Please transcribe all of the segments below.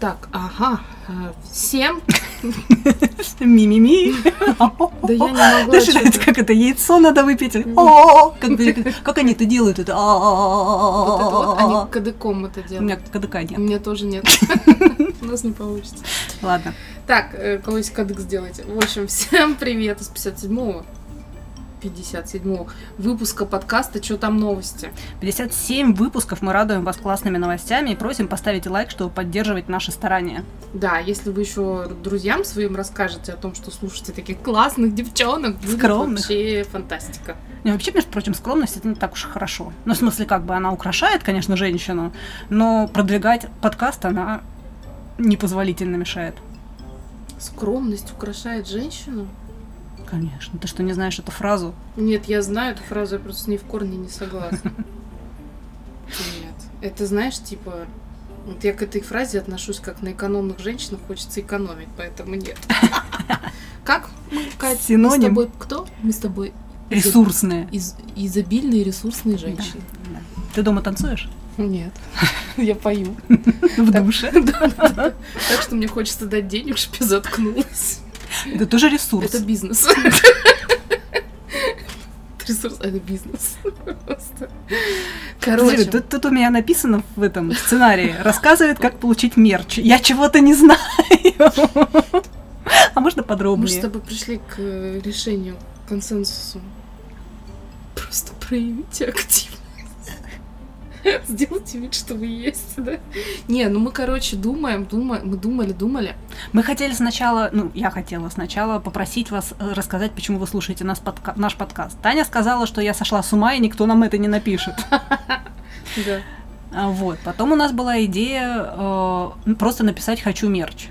Так, ага. Всем. Ми-ми-ми. Да я не чё-то. это как это яйцо надо выпить. Как они это делают? Это Вот они кадыком это У делают. меня КДК У нет. меня тоже нет. У нас не получится. Ладно. Так, колось кадык сделайте. В общем, всем привет из 57-го. 57-го выпуска подкаста «Чё там новости?». 57 выпусков мы радуем вас классными новостями и просим поставить лайк, чтобы поддерживать наши старания. Да, если вы еще друзьям своим расскажете о том, что слушаете таких классных девчонок, Скромных. вообще фантастика. И вообще, между прочим, скромность это не так уж и хорошо. Ну, в смысле, как бы она украшает, конечно, женщину, но продвигать подкаст она непозволительно мешает. Скромность украшает женщину? Конечно. Ты что, не знаешь эту фразу? Нет, я знаю эту фразу, я просто ней в корне не согласна. Нет. Это знаешь, типа, вот я к этой фразе отношусь как на экономных женщинах, хочется экономить, поэтому нет. Как мы, Кать, мы с Синоним. тобой кто? Мы с тобой Ресурсные. из- изобильные ресурсные женщины. Да. Ты дома танцуешь? Нет, я пою. В душе. Так что мне хочется дать денег, чтобы я заткнулась. Это тоже ресурс. Это бизнес. Ресурс, это бизнес. Короче, тут, тут у меня написано в этом сценарии. Рассказывает, как получить мерч. Я чего-то не знаю. А можно мы с подробнее? тобой пришли к э, решению, консенсусу. Просто проявите активность. Сделайте вид, что вы есть, да? Не, ну мы, короче, думаем, думаем, мы думали, думали. Мы хотели сначала, ну, я хотела сначала попросить вас э, рассказать, почему вы слушаете нас подка- наш подкаст. Таня сказала, что я сошла с ума, и никто нам это не напишет. Да. А, Вот. Потом у нас была идея э, просто написать «хочу мерч».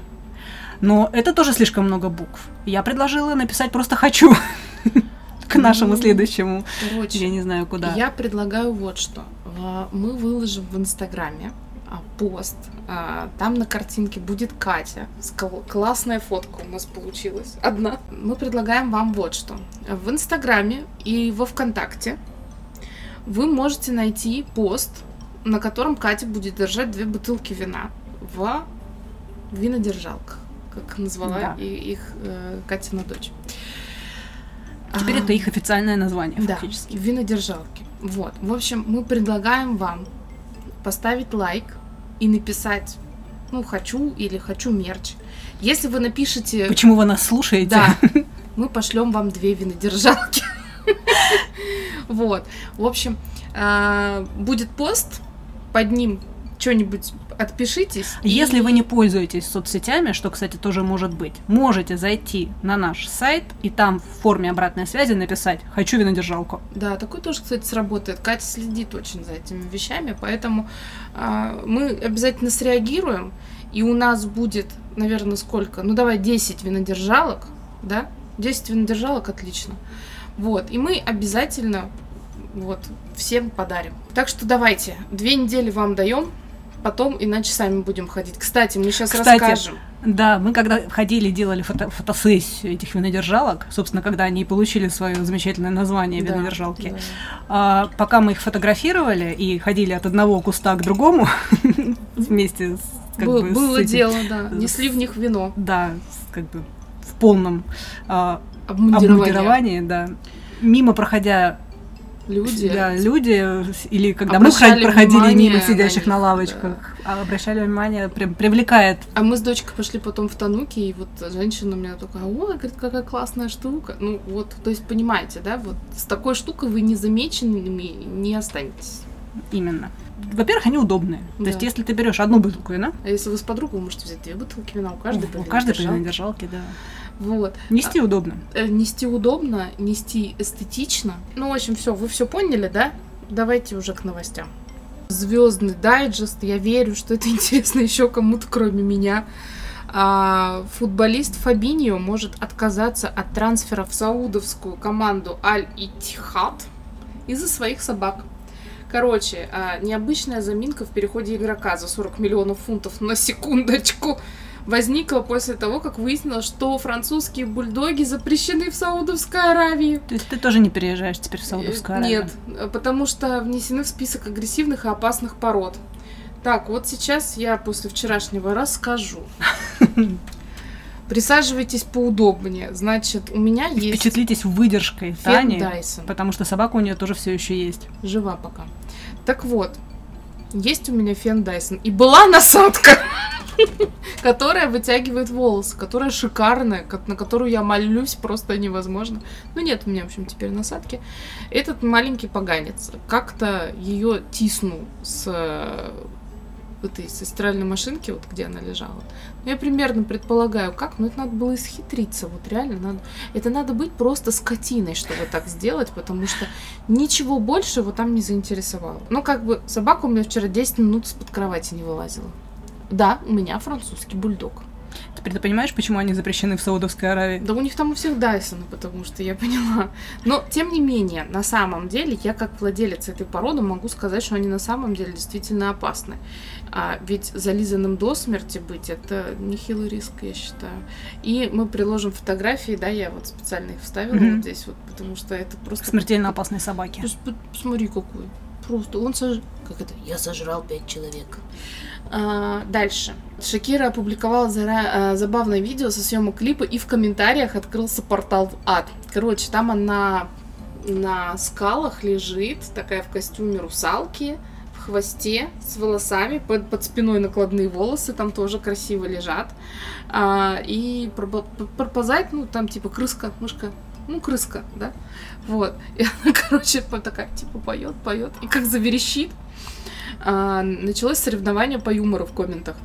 Но это тоже слишком много букв. Я предложила написать просто «хочу» к нашему следующему. Я Короче, не знаю куда. я предлагаю вот что. А, Мы выложим в Инстаграме а, пост. А, Там на картинке будет Катя. Классная фотка у нас получилась. Одна. Мы предлагаем вам вот что. В Инстаграме и во Вконтакте вы можете найти пост, на котором Катя будет держать две бутылки вина в винодержалках, как назвала Да. их э, Катина дочь. Теперь А, это их официальное название, да, фактически. винодержалки. Вот. В общем, мы предлагаем вам поставить лайк и написать, ну, хочу или хочу мерч. Если вы напишете, Почему вы нас слушаете? да, мы пошлем вам две винодержалки. Вот. В общем, а, будет пост, под ним что-нибудь отпишитесь. и- Если вы не пользуетесь соцсетями, что, кстати, тоже может быть, можете зайти на наш сайт и там в форме обратной связи написать «хочу винодержалку». Да, такой тоже, кстати, сработает. Катя следит очень за этими вещами, поэтому а, мы обязательно среагируем, и у нас будет, наверное, сколько? Ну, давай 10 винодержалок, да? 10 винодержалок, отлично. Вот, и мы обязательно вот всем подарим. Так что давайте, две недели вам даем, потом иначе сами будем ходить. Кстати, мы сейчас Кстати, расскажем. Да, мы когда ходили, делали фото- фотосессию этих винодержалок, собственно, когда они получили свое замечательное название Да, винодержалки, да. а, пока мы их фотографировали и ходили от одного куста к другому вместе с как бы, было этим- дело, да. Несли в них вино. Да, как бы в полном а, обмундировании, да. Мимо проходя Люди. да, люди, или когда мы проходили внимание мимо на сидящих них, на лавочках, а обращали внимание, привлекает. А мы с дочкой пошли потом в Тануки, и вот женщина у меня такая, ой, говорит, какая классная штука. Ну вот, то есть понимаете, да, вот с такой штукой вы незамеченными не останетесь. Именно. Во-первых, они удобные. То Да. есть, если ты берешь одну бутылку вина, А если вы с подругой, вы можете взять две бутылки вина, у каждой у по каждой винодержалке. держалки, да. Вот. Нести удобно. Э, Нести удобно, нести эстетично. Ну, в общем, все, вы все поняли, да? Давайте уже к новостям. Звездный дайджест. Я верю, что это интересно еще кому-то, кроме меня. А, футболист Фабиньо может отказаться от трансфера в саудовскую команду Аль-Итихад из-за своих собак. Короче, а, необычная заминка в переходе игрока за 40 миллионов фунтов на секундочку возникла после того, как выяснилось, что французские бульдоги запрещены в Саудовской Аравии. То есть ты тоже не переезжаешь теперь в Саудовскую Аравию? Нет, потому что внесены в список агрессивных и опасных пород. Так, вот сейчас я после вчерашнего расскажу. Присаживайтесь поудобнее. Значит, у меня есть Впечатлитесь выдержкой фен Тани, Dyson. потому что собака у нее тоже все еще есть. Жива пока. Так вот, есть у меня фен Dyson. И была насадка, которая вытягивает волосы, которая шикарная, на которую я молюсь просто невозможно. Ну нет у меня, в общем, теперь насадки. Этот маленький поганец как-то ее тиснул с э, этой со стиральной машинки, вот где она лежала. Ну, я примерно предполагаю, как, но это надо было исхитриться, вот реально надо. Это надо быть просто скотиной, чтобы так сделать, потому что ничего больше его там не заинтересовало. Ну, как бы, собака у меня вчера 10 минут из-под кровати не вылазила. Да, у меня французский бульдог. Теперь ты понимаешь, почему они запрещены в Саудовской Аравии? Да у них там у всех Дайсоны, потому что я поняла. Но, тем не менее, на самом деле, я как владелец этой породы могу сказать, что они на самом деле действительно опасны. А ведь зализанным до смерти быть, это нехилый риск, я считаю. И мы приложим фотографии, да, я вот специально их вставила Мгм. вот здесь вот, потому что это просто... Смертельно опасные собаки. Пос- по- Посмотри, какой. Просто он сож... Как это? Я сожрал пять человек. А, дальше. Шакира опубликовала зара- а, забавное видео со съемок клипа, и в комментариях открылся портал в ад. Короче, там она на скалах лежит, такая в костюме русалки, в хвосте, с волосами, под, под спиной накладные волосы, там тоже красиво лежат. А, и пробо- п- проползает, ну, там типа крыска, мышка, ну, крыска, да, вот. И она, короче, такая, типа, поет, поет, и как заверещит. А, началось соревнование по юмору в комментах.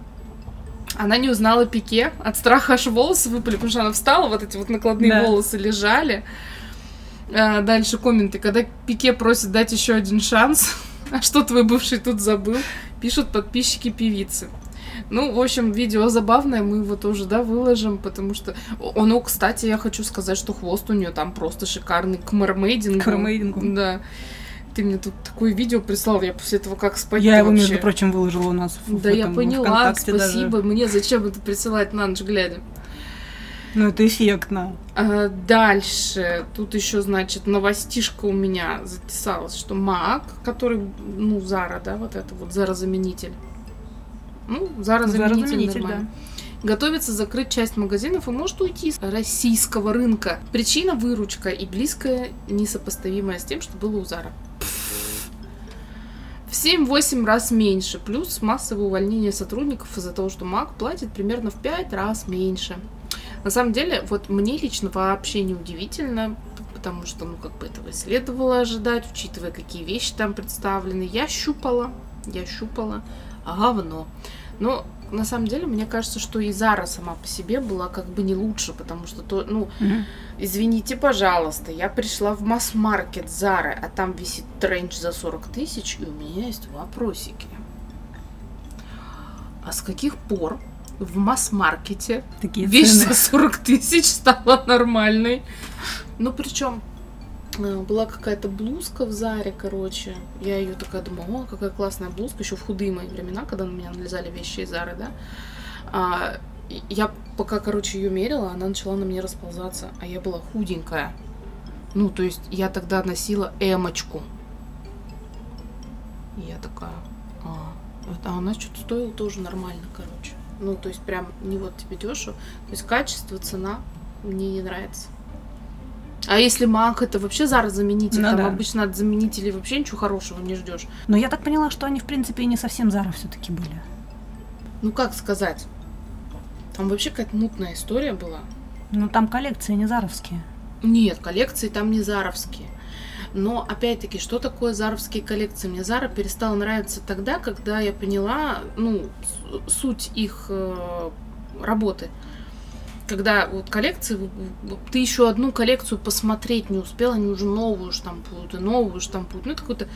Она не узнала Пике, от страха аж волосы выпали, потому что она встала, вот эти вот накладные Да. волосы лежали. А, дальше комменты, когда Пике просит дать еще один шанс, а что твой бывший тут забыл, пишут подписчики певицы. Ну, в общем, видео забавное, мы его тоже, да, выложим, потому что... Оно, кстати, я хочу сказать, что хвост у нее там просто шикарный к мермейдингу. К мермейдингу. Да. Ты мне тут такое видео прислал, я после этого как спать Я его, вообще. между прочим, выложила у нас в, Да, в я этом, поняла, ВКонтакте спасибо. даже. Мне зачем это присылать на ночь глядя? Ну, это эффектно. А, дальше, тут еще, значит, новостишка у меня затесалась, что Мак, который, ну, Зара, да, вот это вот, Зара-заменитель. Ну, Зара-заменитель, Зара-заменитель, нормально. Готовится закрыть часть магазинов и может уйти с российского рынка. Причина выручка и близкая, несопоставимая с тем, что было у Зара. В 7-8 раз меньше, плюс массовое увольнение сотрудников из-за того, что МАК платит примерно в 5 раз меньше. На самом деле, вот мне лично вообще не удивительно, потому что, ну, как бы этого следовало ожидать, учитывая, какие вещи там представлены. Я щупала, я щупала, а говно. Но на самом деле, мне кажется, что и Зара сама по себе была как бы не лучше, потому что, то, ну, Мгм. извините, пожалуйста, я пришла в масс-маркет Зары, а там висит тренч за 40 тысяч, и у меня есть вопросики. А с каких пор в масс-маркете Такие вещь цены. за 40 тысяч стала нормальной? Ну, причем была какая-то блузка в Заре, короче. Я ее такая думаю, о, какая классная блузка, еще в худые мои времена, когда на меня налезали вещи из Зары, да. А, я пока, короче, ее мерила, она начала на мне расползаться, а я была худенькая. Ну, то есть я тогда носила эмочку. Я такая, а, а она что-то стоила тоже нормально, короче. Ну, то есть прям не вот тебе дешево. То есть качество, цена мне не нравится. А если Мак, это вообще Зара заменитель, Ну там да. обычно от заменителей вообще ничего хорошего не ждешь. Но я так поняла, что они, в принципе, и не совсем Зара все-таки были. Ну как сказать? Там вообще какая-то мутная история была. Ну, там коллекции не заровские. Нет, коллекции там не заровские. Но опять-таки, что такое заровские коллекции? Мне Зара перестала нравиться тогда, когда я поняла, ну, суть их э, работы. Когда вот коллекции, ты еще одну коллекцию посмотреть не успела, они уже новую штампуют, и новую штампуют. Ну, это какое-то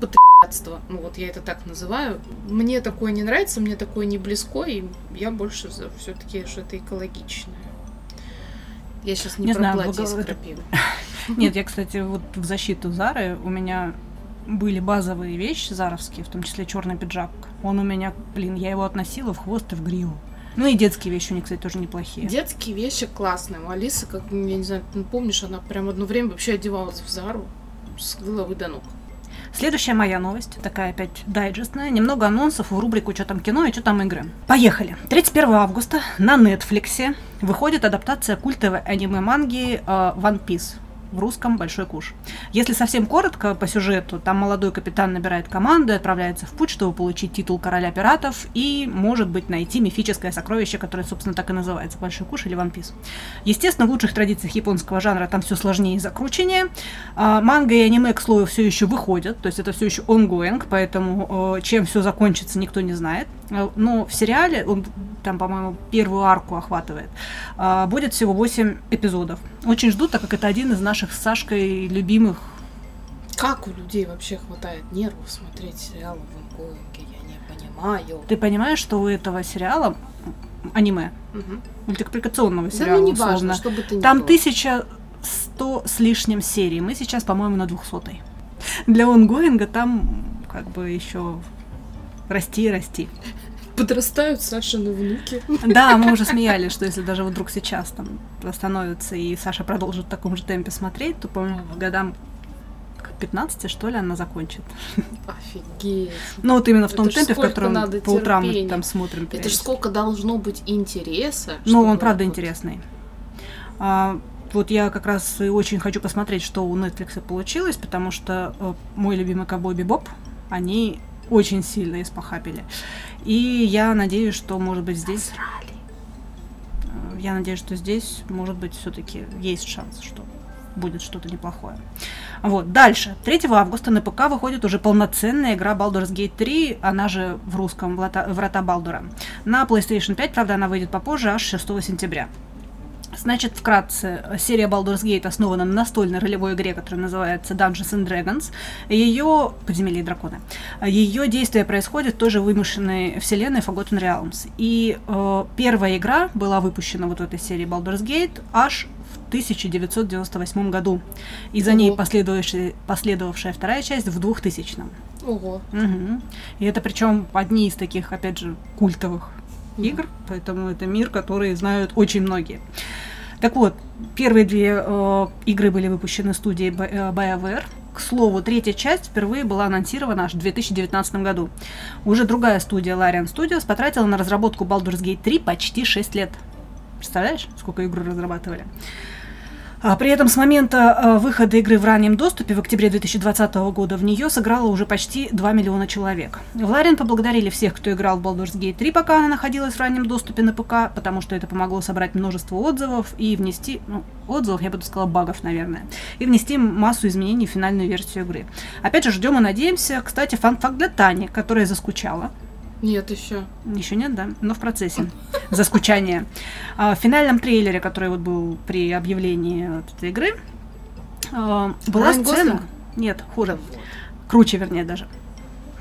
потратство. Ну, вот я это так называю. Мне такое не нравится, мне такое не близко, и я больше за все-таки, что это экологичное. Я сейчас не, Не про знаю, платье из крапивы. Нет, я, кстати, вот в защиту Зары у меня были базовые вещи заровские, в том числе черный пиджак. Он у меня, блин, я его относила в хвост и в гриву. Ну и детские вещи у них, кстати, тоже неплохие. Детские вещи классные. У Алисы, как, я не знаю, ты помнишь, она прям одно время вообще одевалась в Зару с головы до ног. Следующая моя новость, такая опять дайджестная, немного анонсов в рубрику «Что там кино» и «Что там игры». Поехали! 31 августа на Netflix выходит адаптация культовой аниме-манги э, One Piece в русском «Большой куш». Если совсем коротко по сюжету, там молодой капитан набирает команду и отправляется в путь, чтобы получить титул короля пиратов и, может быть, найти мифическое сокровище, которое, собственно, так и называется «Большой куш» или «One Piece». Естественно, в лучших традициях японского жанра там все сложнее и закрученнее. А, манга и аниме, к слову, все еще выходят, то есть это все еще ongoing, поэтому чем все закончится, никто не знает. А, но в сериале, он там, по-моему, первую арку охватывает, а, будет всего 8 эпизодов. Очень жду, так как это один из наших с Сашкой любимых. Как у людей вообще хватает нервов смотреть сериалы в онкоинге? Я не понимаю. Ты понимаешь, что у этого сериала аниме, угу. мультипликационного сериала, да, ну, не важно, что бы ты там тысяча сто с лишним серий. Мы сейчас, по-моему, на двухсотой. Для онгоинга там как бы еще расти и расти подрастают Сашины внуки. Да, мы уже смеялись, что если даже вдруг сейчас там восстановится и Саша продолжит в таком же темпе смотреть, то, по-моему, годам 15, что ли, она закончит. Офигеть. Ну, вот именно в том темпе, в котором надо по утрам мы там смотрим. Это же сколько должно быть интереса. Ну, он правда интересный. А, вот я как раз и очень хочу посмотреть, что у Netflix получилось, потому что э, мой любимый ковбой Бибоп, они очень сильно испохабили. И я надеюсь, что, может быть, здесь... Э, я надеюсь, что здесь, может быть, все-таки есть шанс, что будет что-то неплохое. Вот, дальше. 3 августа на ПК выходит уже полноценная игра Baldur's Gate 3, она же в русском Врата Балдура. На PlayStation 5, правда, она выйдет попозже, аж 6 сентября. Значит, вкратце, серия Baldur's Gate основана на настольной ролевой игре, которая называется Dungeons and Dragons. Ее... Подземелье и драконы. Ее действие происходит тоже в вымышленной вселенной Forgotten Realms. И э, первая игра была выпущена вот в этой серии Baldur's Gate аж в 1998 году. И за Ого. ней последовавшая, последовавшая вторая часть в 2000 Ого. Угу. И это причем одни из таких, опять же, культовых игр, поэтому это мир, который знают очень многие. Так вот, первые две э, игры были выпущены студией э, BioWare. К слову, третья часть впервые была анонсирована аж в 2019 году. Уже другая студия Larian Studios потратила на разработку Baldur's Gate 3 почти 6 лет. Представляешь, сколько игр разрабатывали? А при этом с момента э, выхода игры в раннем доступе в октябре 2020 года в нее сыграло уже почти 2 миллиона человек. В Ларин поблагодарили всех, кто играл в Baldur's Gate 3, пока она находилась в раннем доступе на ПК, потому что это помогло собрать множество отзывов и внести, ну, отзывов, я бы сказала, багов, наверное, и внести массу изменений в финальную версию игры. Опять же, ждем и надеемся. Кстати, фан-факт для Тани, которая заскучала. Нет, еще. Еще нет, да, но в процессе. Заскучание. А, в финальном трейлере, который вот был при объявлении вот этой игры, а, была Райан сцена... Гослинг? Нет, хуже. Круче, вернее, даже.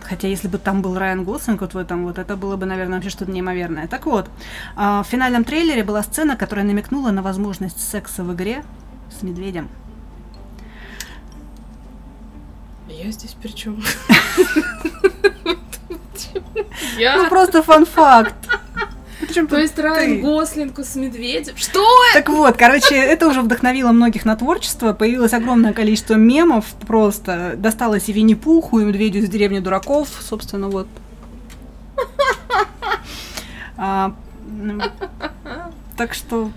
Хотя, если бы там был Райан Гослинг вот в этом, вот это было бы, наверное, вообще что-то неимоверное. Так вот, а, в финальном трейлере была сцена, которая намекнула на возможность секса в игре с медведем. Я здесь при чем? Я? Ну просто фан-факт. То есть Райан Гослинг с медведем? Что Так вот, короче, это уже вдохновило многих на творчество. Появилось огромное количество мемов просто. Досталось и Винни-Пуху, и Медведю из деревни дураков. Собственно, вот. А, так что...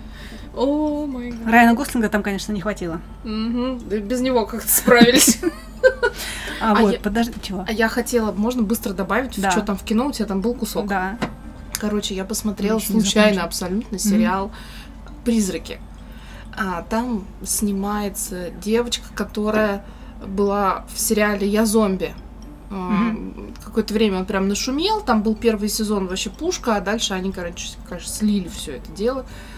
О гад. Райана Гослинга там, конечно, не хватило. Угу. Без него как-то справились. А, а вот, я, подожди, чего? А я хотела, можно быстро добавить, да. что там в кино у тебя там был кусок. Да. Короче, я посмотрела случайно абсолютно сериал mm-hmm. «Призраки». А, там снимается девочка, которая была в сериале «Я зомби». Mm-hmm. Какое-то время он прям нашумел, там был первый сезон вообще пушка, а дальше они, короче, конечно, слили все это дело. Э,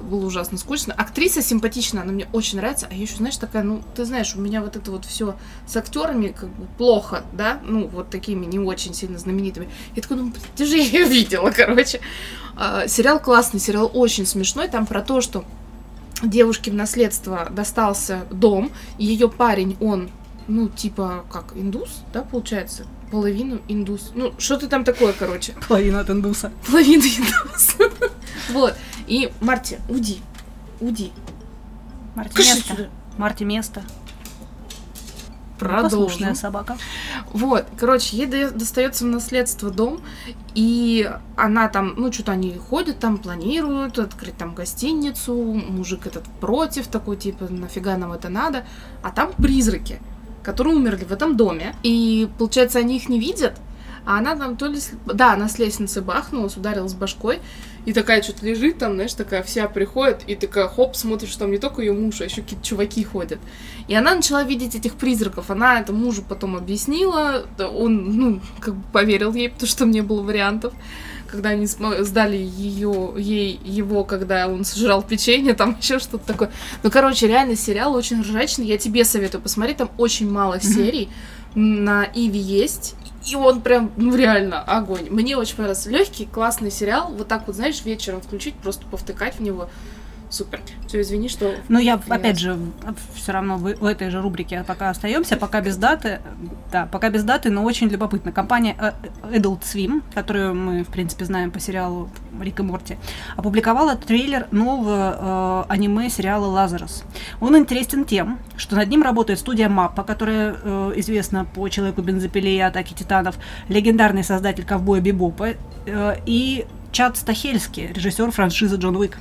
было ужасно скучно. Актриса симпатичная, она мне очень нравится. А я еще, знаешь, такая, ну, ты знаешь, у меня вот это вот все с актерами как бы плохо, да, ну, вот такими не очень сильно знаменитыми. Я такой, ну, ты же ее видела, короче. А, сериал классный, сериал очень смешной, там про то, что девушке в наследство достался дом, ее парень, он, ну, типа, как, индус, да, получается? Половину индус. Ну, что-то там такое, короче. Половина от индуса. Половина индуса. Вот. И Марти, уйди. Уйди. Марти, место. Марти, место. Продолжим. Послушная собака. Вот, короче, ей достается в наследство дом, и она там, ну, что-то они ходят там, планируют открыть там гостиницу, мужик этот против, такой, типа, нафига нам это надо, а там призраки, которые умерли в этом доме, и, получается, они их не видят, а она там то ли... Да, она с лестницы бахнулась, ударилась башкой, и такая что-то лежит там, знаешь, такая вся приходит, и такая, хоп, смотришь, что там не только ее муж, а еще какие-то чуваки ходят. И она начала видеть этих призраков. Она это мужу потом объяснила. Он, ну, как бы поверил ей, потому что не было вариантов. Когда они сдали ее, ей его, когда он сожрал печенье, там еще что-то такое. Ну, короче, реально сериал очень ржачный. Я тебе советую посмотреть. Там очень мало серий. На Иви есть. И он прям, ну, реально огонь. Мне очень понравился. Легкий, классный сериал. Вот так вот, знаешь, вечером включить, просто повтыкать в него. Супер. Все, извини, что Ну, я, Я- опять же, все равно в, в этой же рубрике пока остаемся, пока без даты, да, пока без даты, но очень любопытно. Компания э, Adult Swim, которую мы, в принципе, знаем по сериалу Рик и Морти, опубликовала трейлер нового э, аниме сериала «Лазарус». Он интересен тем, что над ним работает студия Маппа, которая э, известна по «Человеку бензопиле» и «Атаке титанов», легендарный создатель «Ковбоя Бибопа» э, и Чад Стахельский, режиссер франшизы «Джон Уик».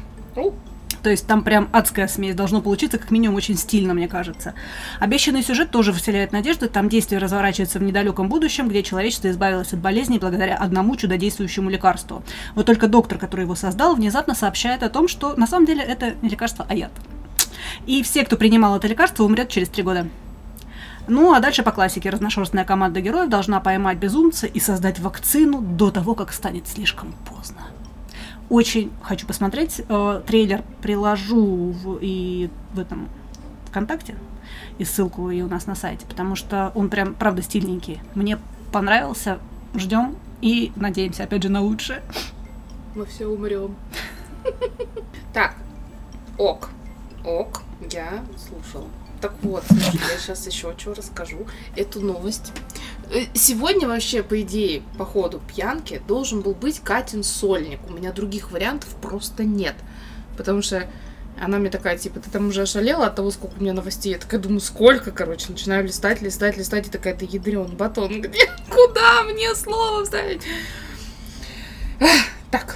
То есть там прям адская смесь должно получиться, как минимум очень стильно, мне кажется. Обещанный сюжет тоже вселяет надежды. Там действие разворачивается в недалеком будущем, где человечество избавилось от болезней благодаря одному чудодействующему лекарству. Вот только доктор, который его создал, внезапно сообщает о том, что на самом деле это не лекарство, а яд. И все, кто принимал это лекарство, умрет через три года. Ну, а дальше по классике. Разношерстная команда героев должна поймать безумца и создать вакцину до того, как станет слишком поздно. Очень хочу посмотреть. Э, трейлер приложу в, и в этом ВКонтакте, и ссылку и у нас на сайте, потому что он прям, правда, стильненький. Мне понравился. Ждем и надеемся, опять же, на лучшее. Мы все умрем. Так, ок, ок, я слушала. Так вот, я сейчас еще что расскажу. Эту новость. Э, Сегодня вообще, по идее, по ходу пьянки должен был быть Катин сольник. У меня других вариантов просто нет. Потому что она мне такая, типа, ты там уже ошалела от того, сколько у меня новостей. Я такая думаю, сколько, короче. Начинаю листать, листать, листать, и такая, ты ядрен батон. Где? Куда мне слово вставить? Так,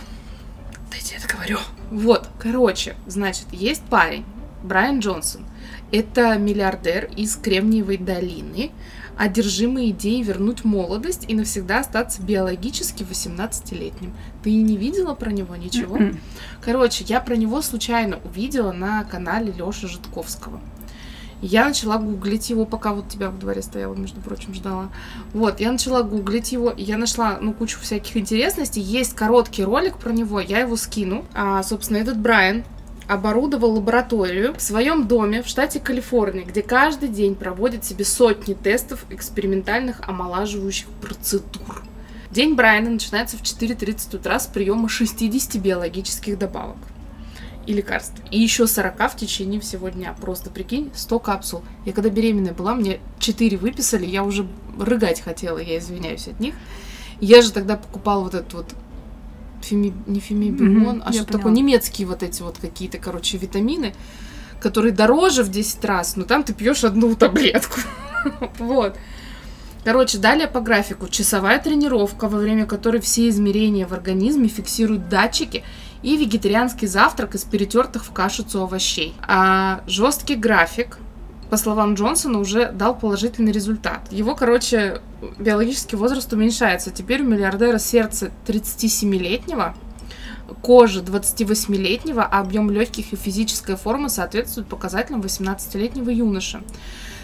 дайте я договорю. Вот, короче, значит, есть парень, Брайан Джонсон. Это миллиардер из Кремниевой долины, одержимый идеей вернуть молодость и навсегда остаться биологически 18-летним. Ты не видела про него ничего? М-м. Короче, я про него случайно увидела на канале Лёши Житковского. Я начала гуглить его, пока вот тебя во дворе стояла, между прочим, ждала. Вот, я начала гуглить его, и я нашла, ну, кучу всяких интересностей. Есть короткий ролик про него, я его скину. А, собственно, этот Брайан оборудовал лабораторию в своем доме в штате Калифорния, где каждый день проводит себе сотни тестов экспериментальных омолаживающих процедур. День Брайана начинается в 4.30 утра с приема 60 биологических добавок и лекарств. И еще 40 в течение всего дня. Просто прикинь, 100 капсул. Я когда беременная была, мне 4 выписали, я уже рыгать хотела, я извиняюсь от них. Я же тогда покупала вот этот вот феми... не фемибион, Мгм, а что такое немецкие вот эти вот какие-то, короче, витамины, которые дороже в 10 раз, но там ты пьешь одну таблетку. Вот. Короче, далее по графику. Часовая тренировка, во время которой все измерения в организме фиксируют датчики и вегетарианский завтрак из перетертых в кашицу овощей. А жесткий график, по словам Джонсона, уже дал положительный результат. Его, короче, биологический возраст уменьшается. Теперь у миллиардера сердце 37-летнего, кожа 28-летнего, а объем легких и физическая форма соответствуют показателям 18-летнего юноши.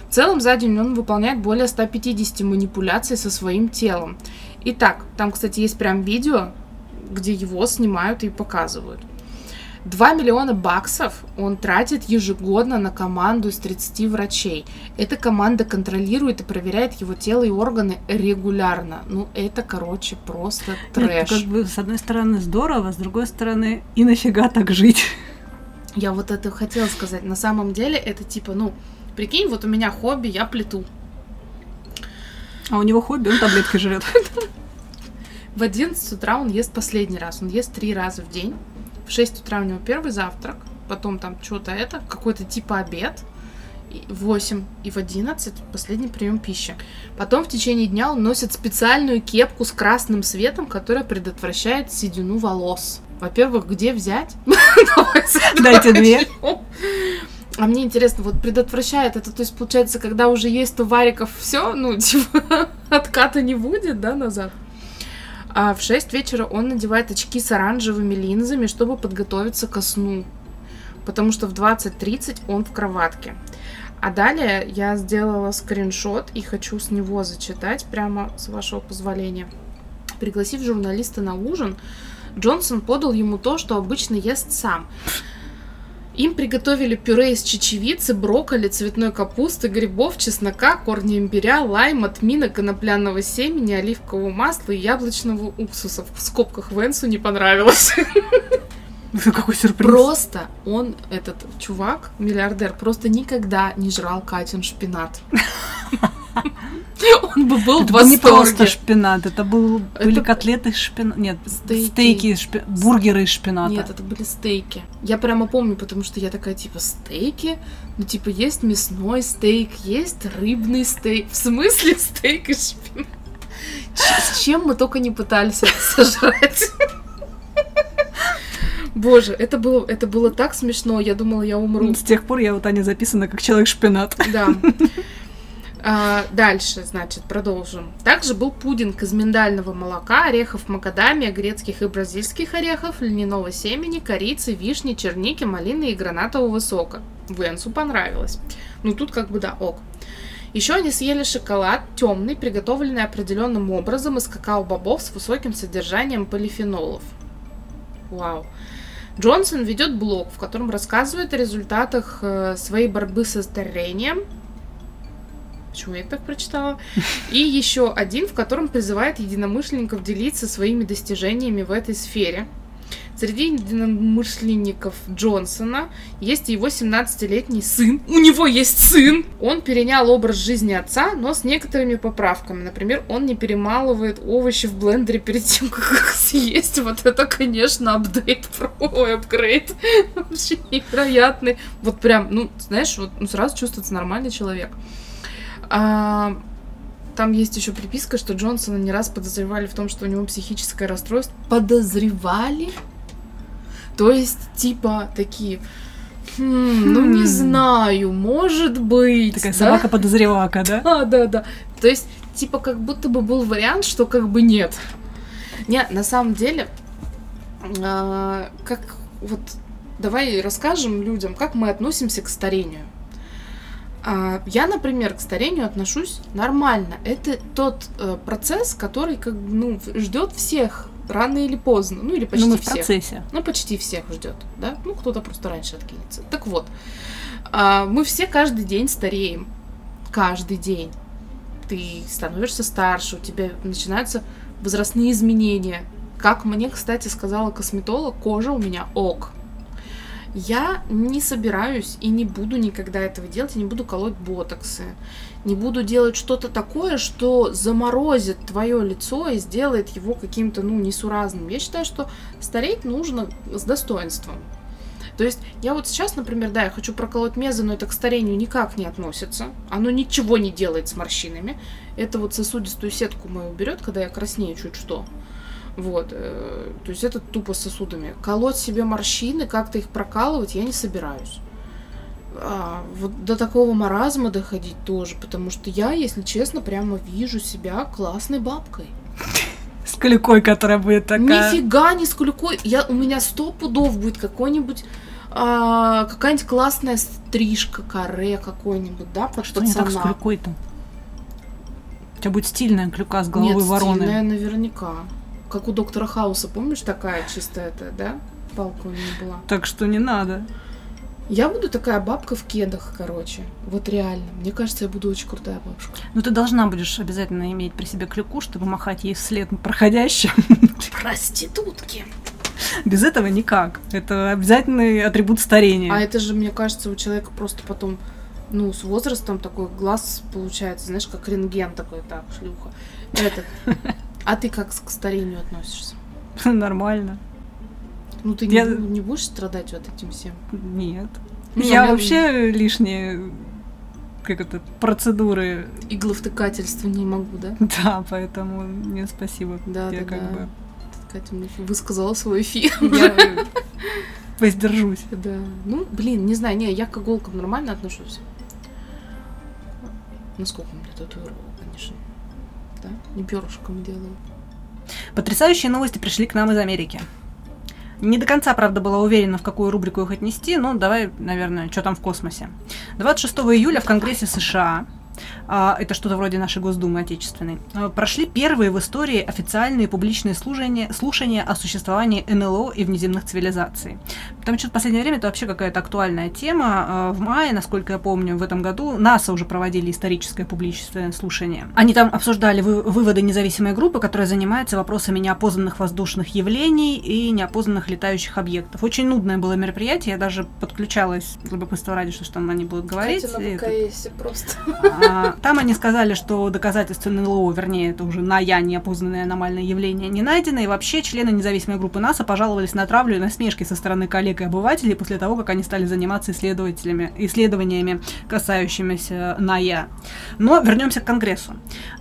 В целом за день он выполняет более 150 манипуляций со своим телом. Итак, там, кстати, есть прям видео, где его снимают и показывают. 2 миллиона баксов он тратит ежегодно на команду из 30 врачей. Эта команда контролирует и проверяет его тело и органы регулярно. Ну, это, короче, просто Это трэш. как бы с одной стороны здорово, с другой стороны и нафига так жить. Я вот это хотела сказать. На самом деле, это типа, ну, прикинь, вот у меня хобби, я плету. А у него хобби, он таблетки жрет. В 11 утра он ест последний раз. Он ест три раза в день. В 6 утра у него первый завтрак, потом там что-то это, какой-то типа обед. в 8 и в 11 последний прием пищи. Потом в течение дня он носит специальную кепку с красным светом, которая предотвращает седину волос. Во-первых, где взять? Дайте две. А мне интересно, вот предотвращает это, то есть получается, когда уже есть у вариков все, ну, типа, отката не будет, да, назад? А в 6 вечера он надевает очки с оранжевыми линзами, чтобы подготовиться ко сну. Потому что в 20.30 он в кроватке. А далее я сделала скриншот и хочу с него зачитать, прямо с вашего позволения. Пригласив журналиста на ужин, Джонсон подал ему то, что обычно ест сам. Им приготовили пюре из чечевицы, брокколи, цветной капусты, грибов, чеснока, корня имбиря, лайма, тмина, конопляного семени, оливкового масла и яблочного уксуса. В скобках Венсу не понравилось. Какой сюрприз. Просто он, этот чувак, миллиардер, просто никогда не жрал Катин шпинат. Он бы был Это в был не просто восторге. шпинат, это был, были Это- котлеты из шпината. Нет, Стейки. стейки, из шпи- бургеры из шпината. Нет, это были стейки. Я прямо помню, потому что я такая, типа, стейки? Ну, типа, есть мясной стейк, есть рыбный стейк. В смысле стейк из шпината? С чем мы только не пытались это сожрать. Боже, это было, это было так смешно, я думала, я умру. С тех пор я вот Аня записана как человек шпинат. Да. А, дальше, значит, продолжим. Также был пудинг из миндального молока, орехов макадамия, грецких и бразильских орехов, льняного семени, корицы, вишни, черники, малины и гранатового сока. Венсу понравилось. Ну тут как бы да, ок. Еще они съели шоколад темный, приготовленный определенным образом из какао-бобов с высоким содержанием полифенолов. Вау. Джонсон ведет блог, в котором рассказывает о результатах э, своей борьбы со старением. Почему я так прочитала? И еще один, в котором призывает единомышленников делиться своими достижениями в этой сфере. Среди единомышленников Джонсона есть его 17-летний сын. У него есть сын! Он перенял образ жизни отца, но с некоторыми поправками. Например, он не перемалывает овощи в блендере перед тем, как их съесть. Вот это, конечно, апдейт, про ой, апгрейд. Вообще невероятный. Вот прям, ну, знаешь, вот ну, сразу чувствуется нормальный человек. А, там есть еще приписка, что Джонсона не раз подозревали в том, что у него психическое расстройство. Подозревали? То есть, типа, такие... «Хм, ну, не Хм. знаю, может быть. Такая да?» собака-подозревака, да? Да, да, да. То есть, типа, как будто бы был вариант, что как бы нет. Не, на самом деле, а, как вот давай расскажем людям, как мы относимся к старению. А, Я, например, к старению отношусь нормально. Это тот э, процесс, который как ну ждет всех рано или поздно, ну или почти ну, мы в всех. процессе. Ну, почти всех ждет, да? Ну, кто-то просто раньше откинется. Так вот, а, мы все каждый день стареем. Каждый день. Ты становишься старше, у тебя начинаются возрастные изменения. Как мне, кстати, сказала косметолог, кожа у меня ок. Я не собираюсь и не буду никогда этого делать, я не буду колоть ботоксы, не буду делать что-то такое, что заморозит твое лицо и сделает его каким-то, ну, несуразным. Я считаю, что стареть нужно с достоинством. То есть я вот сейчас, например, да, я хочу проколоть мезы, но это к старению никак не относится. Оно ничего не делает с морщинами. Это вот сосудистую сетку мою берет, когда я краснею чуть что. Вот, э, то есть это тупо сосудами. Колоть себе морщины, как-то их прокалывать я не собираюсь. А, вот до такого маразма доходить тоже, потому что я, если честно, прямо вижу себя классной бабкой. С клюкой, которая будет такая... Нифига не с кулькой. Я, у меня сто пудов будет какой-нибудь а, какая-нибудь классная стрижка, каре какой-нибудь, да, под Что не так с пацана. клюкой-то? У тебя будет стильная клюка с Нет, головой вороны. стильная наверняка. Как у доктора Хауса, помнишь, такая чистая это, да? Палка у нее была. Так что не надо. Я буду такая бабка в кедах, короче. Вот реально. Мне кажется, я буду очень крутая бабушка. Но ты должна будешь обязательно иметь при себе клюку, чтобы махать ей вслед проходящим. Проститутки. Без этого никак. Это обязательный атрибут старения. А это же, мне кажется, у человека просто потом, ну, с возрастом такой глаз получается, знаешь, как рентген такой, так, шлюха. Этот. А ты как к старению относишься? Нормально. Ну, ты не, Я- бу- не будешь страдать вот этим всем? Нет. Ну, Я я- вообще лишнее как это, процедуры. Игловтыкательство не могу, да? Да, поэтому нет, спасибо. Да, Я да, как да. бы Катя мне высказала свой эфир. я воздержусь. Да. Ну, блин, не знаю, не, я к иголкам нормально отношусь. Насколько у меня татуировок. Да? Не перышком делаю. Потрясающие новости пришли к нам из Америки. Не до конца, правда, была уверена, в какую рубрику их отнести, но давай, наверное, что там в космосе. 26 июля в Конгрессе США, это что-то вроде нашей Госдумы отечественной, а, прошли первые в истории официальные публичные слушания, слушания о существовании НЛО и внеземных цивилизаций. Там что-то в последнее время это вообще какая-то актуальная тема. А, В мае, насколько я помню, в этом году НАСА уже проводили историческое публичное слушание. Они там обсуждали вы- выводы независимой группы, которая занимается вопросами неопознанных воздушных явлений и неопознанных летающих объектов. Очень нудное было мероприятие, я даже подключалась с любопытства ради, что, что там они будут говорить. Катя на И это- просто. А, Там они сказали, что доказательств НЛО, вернее, это уже на я неопознанное аномальное явление, не найдено, и вообще члены независимой группы НАСА пожаловались на травлю и насмешки со стороны коллег и обывателей после того, как они стали заниматься исследователями, исследованиями, касающимися на я. Но вернемся к Конгрессу.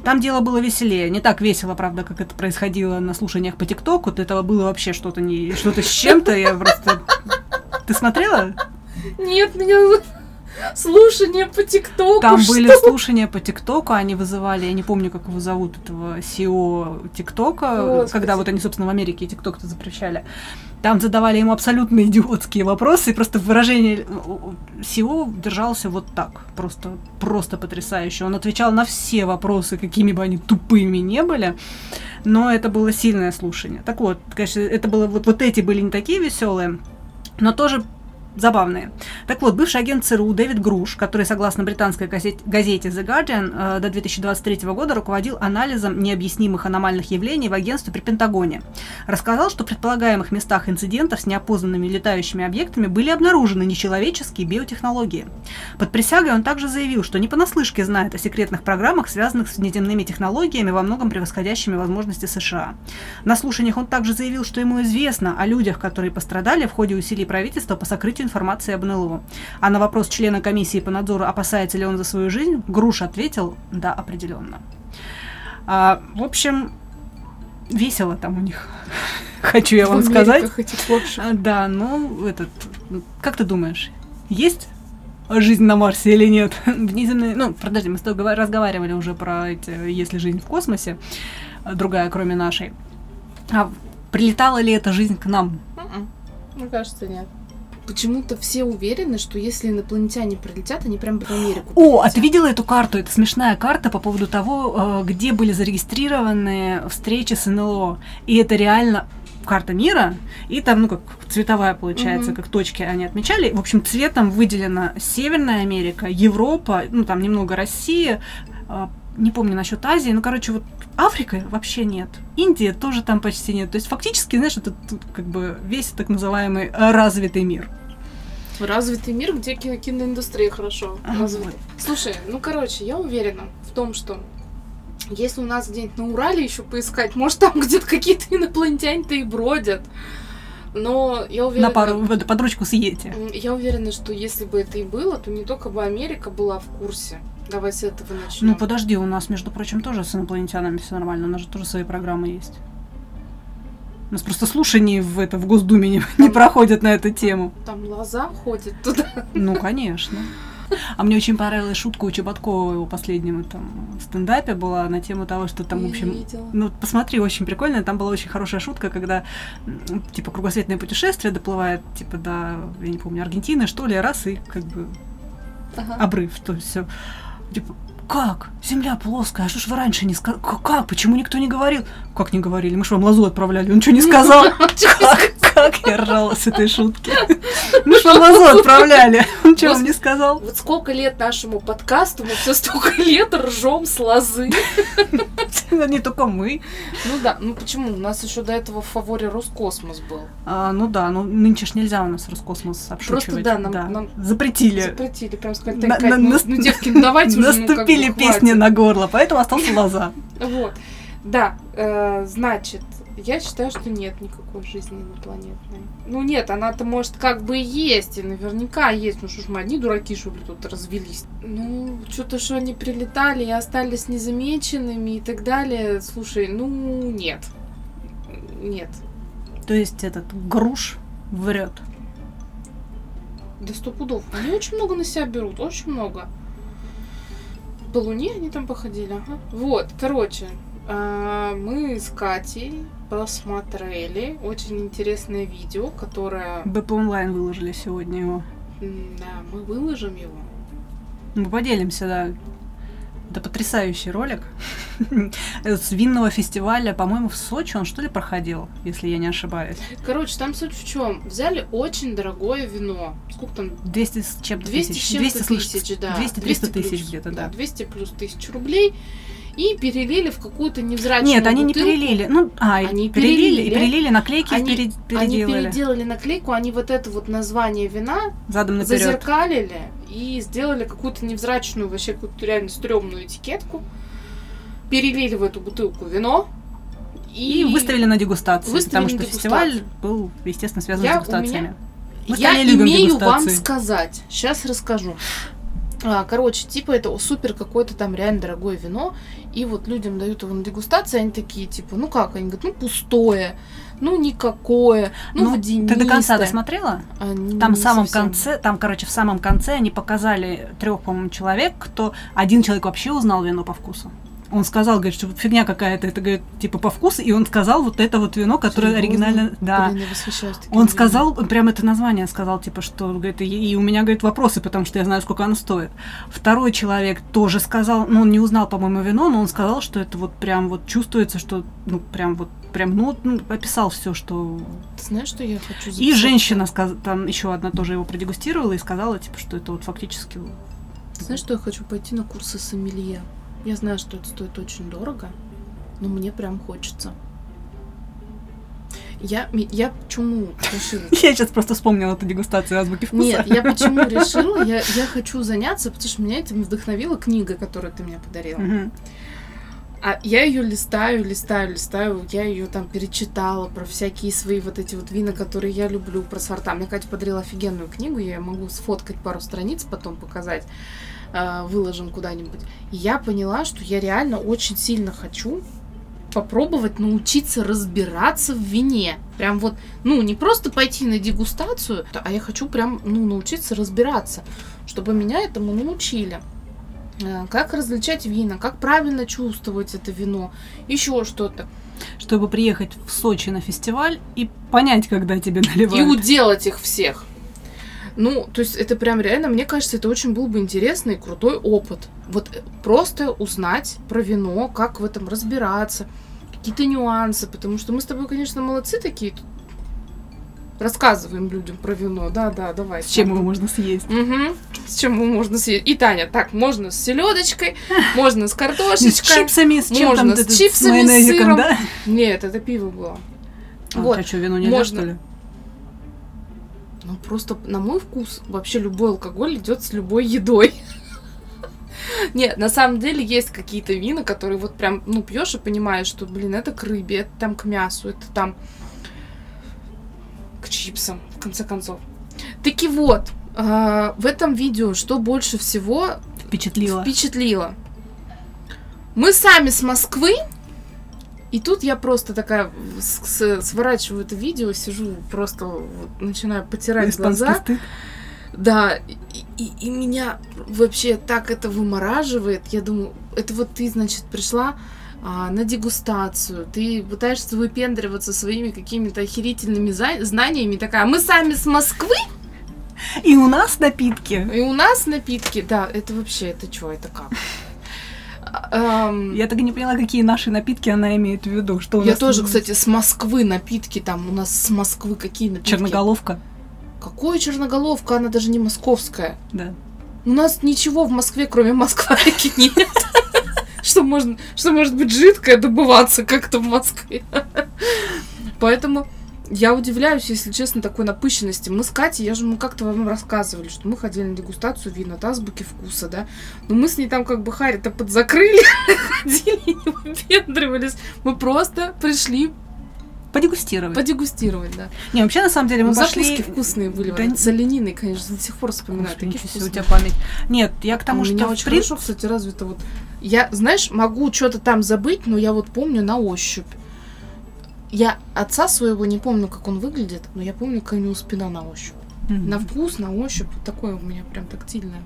Там дело было веселее. Не так весело, правда, как это происходило на слушаниях по ТикТоку. Вот Этого было вообще что-то не что-то с чем-то. Я просто... Ты смотрела? Нет, меня слушание по ТикТоку. Там что? были слушания по ТикТоку, они вызывали, я не помню, как его зовут, этого SEO ТикТока, когда вот они, собственно, в Америке ТикТок-то запрещали. Там задавали ему абсолютно идиотские вопросы, и просто выражение SEO держался вот так, просто, просто потрясающе. Он отвечал на все вопросы, какими бы они тупыми не были, но это было сильное слушание. Так вот, конечно, это было, вот, вот эти были не такие веселые, но тоже забавные. Так вот, бывший агент ЦРУ Дэвид Груш, который, согласно британской газете, The Guardian, э, до 2023 года руководил анализом необъяснимых аномальных явлений в агентстве при Пентагоне, рассказал, что в предполагаемых местах инцидентов с неопознанными летающими объектами были обнаружены нечеловеческие биотехнологии. Под присягой он также заявил, что не понаслышке знает о секретных программах, связанных с внеземными технологиями, во многом превосходящими возможности США. На слушаниях он также заявил, что ему известно о людях, которые пострадали в ходе усилий правительства по сокрытию информации об НЛО. А на вопрос члена комиссии по надзору, опасается ли он за свою жизнь, Груш ответил «да, определенно». А, в общем, весело там у них, хочу я вам сказать. А, да, ну, этот, как ты думаешь, есть жизнь на Марсе или нет? Внеземные, ну, подожди, мы с тобой разговаривали уже про эти, есть ли жизнь в космосе, а, другая, кроме нашей. А прилетала ли эта жизнь к нам? Мгм. Мне кажется, нет. Почему-то все уверены, что если инопланетяне прилетят, они прям в Америку О, а прилетят. ты видела эту карту? Это смешная карта по поводу того, э, где были зарегистрированы встречи с НЛО. И это реально карта мира, и там, ну, как цветовая получается, Мгм. как точки они отмечали. В общем, цветом выделена Северная Америка, Европа, ну, там немного Россия, э, не помню насчет Азии, ну, короче, вот Африка вообще нет. Индия тоже там почти нет. То есть, фактически, знаешь, это тут как бы весь так называемый э, развитый мир. Развитый мир, где кино- киноиндустрия хорошо развита. вот. Слушай, ну короче, я уверена в том, что если у нас где-нибудь на Урале еще поискать, может там где-то какие-то инопланетяне-то и бродят. Но я уверена... На пару, под ручку съедете. Я уверена, что если бы это и было, то не только бы Америка была в курсе. Давай с этого начнем. Ну подожди, у нас, между прочим, тоже с инопланетянами все нормально. У нас же тоже свои программы есть. У нас просто слушаний в, это, в Госдуме не, не проходят на эту тему. Там глаза ходят туда. Ну, конечно. А мне очень понравилась шутка у Чеботкова в его последнем этом стендапе была на тему того, что там, в Я общем, видела. ну, посмотри, очень прикольно. Там была очень хорошая шутка, когда, типа, кругосветное путешествие доплывает, типа, до, я не помню, Аргентины, что ли, раз, и как бы Ага. обрыв, то все. Типа, как? Земля плоская, а что ж вы раньше не сказали? Как? Почему никто не говорил? Как не говорили? Мы же вам лазу отправляли, он что не сказал? Как? Как я ржала с этой шутки? Мы же вам лазу отправляли, он вам не сказал? Вот сколько лет нашему подкасту, мы все столько лет ржем с лозы. Не только мы. Ну да, ну почему? У нас еще до этого в фаворе Роскосмос был. А, ну да, ну нынче ж нельзя у нас Роскосмос обшучивать. да, нам- нам Запретили. Запретили, прям сказали, На- так, Кать, на- ну, ну, девки, ну давайте уже, ну, Наступили песни на горло, поэтому остался лоза. Вот. Да, э, значит, Я считаю, что нет никакой жизни инопланетной. Ну нет, она-то может как бы и есть, и наверняка есть. Ну что ж мы одни дураки, что ли, тут развелись. Ну, что-то, что они прилетали и остались незамеченными и так далее. Слушай, ну нет. Нет. То есть этот груш врет. Да сто пудов. Они очень много на себя берут, очень много. По Луне они там походили, ага. Вот, короче, мы с Катей посмотрели очень интересное видео, которое... БП онлайн выложили сегодня его. Да, мы выложим его. Мы поделимся, да. Это потрясающий ролик. С винного фестиваля, по-моему, в Сочи он что ли проходил, если я не ошибаюсь. Короче, там суть в чем? Взяли очень дорогое вино. Сколько там? 200 с чем-то 200 с тысяч. чем-то 200, слышь, тысяч, да. 200-300 200 тысяч плюс, где-то, да. 200 плюс тысяч рублей. И перелили в какую-то невзрачную Нет, они не бутылку. перелили. Ну, а, и Они перелили, и перелили. перелили, наклейки Они- пере- Они переделали. переделали наклейку, они вот это вот название вина Задом наперед. зазеркалили и сделали какую-то невзрачную, вообще какую-то реально стрёмную этикетку. Перелили в эту бутылку вино. И выставили на дегустацию, Выставили потому что на фестиваль был, естественно, связан Я- с дегустациями. Мы Я имею вам дегустации. сказать. Сейчас расскажу. А, короче, типа это супер какое-то там реально дорогое вино, и вот людям дают его на дегустацию, они такие, типа, ну как? Они говорят, ну пустое, ну никакое, ну, Ну, водянистое. Ты до конца досмотрела? А, н- Там в не самом совсем. конце, там, короче, в самом конце они показали трех, по-моему, человек, кто один человек вообще узнал вино по вкусу. Он сказал, говорит, что фигня какая-то, это, говорит, типа по вкусу, и он сказал вот это вот вино, которое Серьёзно? оригинально, да. Блин, Он сказал, он прям это название сказал, типа, что, говорит, и, и у меня, говорит, вопросы, потому что я знаю, сколько оно стоит. Второй человек тоже сказал, ну, он не узнал, по-моему, вино, но он сказал, что это вот прям вот чувствуется, что, ну, прям вот, прям, ну, ну, описал все, что... Ты знаешь, что я хочу И записать? женщина, сказ- там еще одна тоже его продегустировала и сказала, типа, что это вот фактически... Ты знаешь, что я хочу пойти на курсы сомелье? Я знаю, что это стоит очень дорого, но мне прям хочется. Я, я почему решила? Я сейчас просто вспомнила эту дегустацию азбуки вкуса. Нет, я почему решила? Я, я хочу заняться, потому что меня этим вдохновила книга, которую ты мне подарила. Мгм. А я ее листаю, листаю, листаю, я ее там перечитала про всякие свои вот эти вот вина, которые я люблю, про сорта. Мне Катя подарила офигенную книгу, я могу сфоткать пару страниц, потом показать, э, выложим куда-нибудь. И я поняла, что я реально очень сильно хочу попробовать научиться разбираться в вине. Прям вот, ну, не просто пойти на дегустацию, а я хочу прям, ну, научиться разбираться, чтобы меня этому научили. Э, Как различать вина, как правильно чувствовать это вино, еще что-то. Чтобы приехать в Сочи на фестиваль и понять, когда тебе И наливают. уделать их всех. Ну, то есть это прям реально, мне кажется, это очень был бы интересный и крутой опыт. Вот э, просто узнать про вино, как в этом разбираться, какие-то нюансы, потому что мы с тобой, конечно, молодцы такие, тут рассказываем людям про вино, да-да, давай. С чем его можно съесть? Мгм. С чем его можно съесть. И Таня, так, можно с селедочкой, можно с С картошечкой. чипсами, с чем можно там? с чипсами, с сыром. да? Нет, это пиво было. А, Вот. А что, вино нельзя, Можно. что ли? Ну, просто на мой вкус вообще любой алкоголь идет с любой едой. Нет, на самом деле есть какие-то вина, которые вот прям, ну, пьешь и понимаешь, что, блин, это к рыбе, это там к мясу, это там к чипсам, в конце концов. Таки вот, а, в этом видео что больше всего Впечатлило. впечатлило? Мы сами с Москвы, и тут я просто такая сворачиваю это видео, сижу, просто вот начинаю потирать Испанский глаза. стыд. Да, и, и- и меня вообще так это вымораживает. Я думаю, это вот ты, значит, пришла а, на дегустацию, ты пытаешься выпендриваться своими какими-то охерительными знаниями, такая, мы сами с Москвы, И у нас напитки. и у нас напитки, да, это вообще, это что, это как? А, ам, Я так и не поняла, какие наши напитки она имеет в виду. Что у Я тоже, тут кстати, с Москвы напитки там. У нас с Москвы какие напитки? Черноголовка. Какое черноголовка? Она даже не московская. Да. У нас ничего в Москве, кроме москварики, нет. Что можно, что может быть жидкое добываться как-то в Москве. Поэтому я удивляюсь, если честно, такой напыщенности. Мы с Катей, я же мы как-то вам рассказывали, что мы ходили на дегустацию вина от азбуки вкуса, да. Но мы с ней там как бы хари-то подзакрыли, ходили и выпендривались. Мы просто пришли Подегустировать. Подегустировать, да. Не, вообще, на самом деле, мы Ну, пошли... закуски вкусные были. Да вот с олениной, конечно, до сих пор вспоминаю. Такие себе, у вкусные. тебя память. Нет, я к тому, у что меня в очень принципе- хорошо, кстати, развито вот. Я, знаешь, могу что-то там забыть, но я вот помню на ощупь. Я отца своего не помню, как он выглядит, но я помню, как у него спина на ощупь. Мгм. На вкус, на ощупь, вот такое у меня прям тактильное.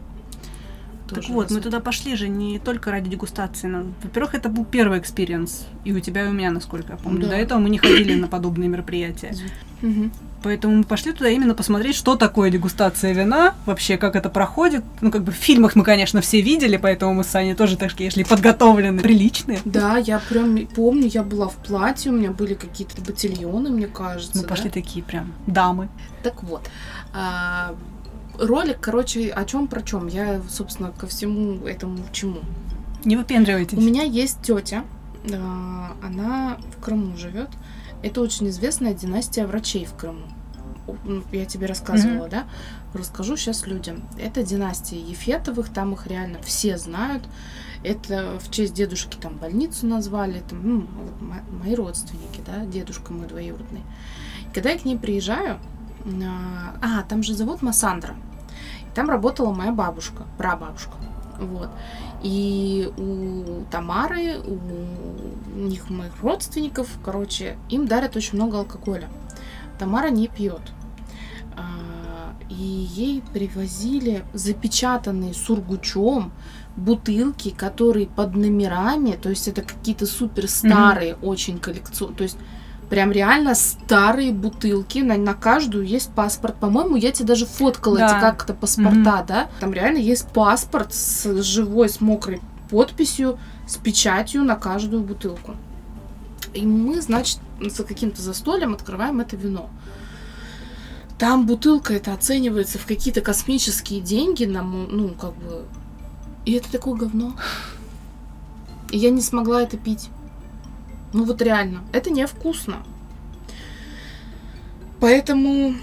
Так вот, мы развито. туда пошли же не только ради дегустации. но- Во-первых, это был первый experience. И у тебя, и у меня, насколько я помню. Да. До этого мы не ходили на подобные мероприятия. Поэтому мы пошли туда именно посмотреть, что такое дегустация вина, вообще, как это проходит. Ну, как бы в фильмах мы, конечно, все видели, поэтому мы с Саней тоже такие шли подготовленные, приличные. Да, я прям помню, я была в платье, у меня были какие-то ботильоны, мне кажется. Мы да? пошли такие прям дамы. Так вот, а, ролик, короче, о чем про чем? Я, собственно, ко всему этому чему. Не выпендривайтесь. У меня есть тетя, а, она в Крыму живет. Это очень известная династия врачей в Крыму. М, Я тебе рассказывала, да? Расскажу сейчас людям. Это династия Ефетовых, там их реально все знают. Это в честь дедушки там больницу назвали, там, ну, мои родственники, да, дедушка мой двоюродный. И Когда я к ней приезжаю, а, а, там же завод Массандра. Там работала моя бабушка, прабабушка. Вот. И у Тамары, у них моих родственников, короче, им дарят очень много алкоголя. Тамара не пьет. А, И ей привозили запечатанные сургучом бутылки, которые под номерами, то есть это какие-то супер старые, очень коллекционные, то есть прям реально старые бутылки, на, на каждую есть паспорт. По-моему, я тебе даже фоткала Да. эти как-то паспорта, да? Там реально есть паспорт с живой, с мокрой подписью, с печатью на каждую бутылку. И мы, значит, за каким-то застольем открываем это вино. Там бутылка это оценивается в какие-то космические деньги, нам, ну, как бы... И это такое говно. И я не смогла это пить. Ну вот реально, это невкусно. Поэтому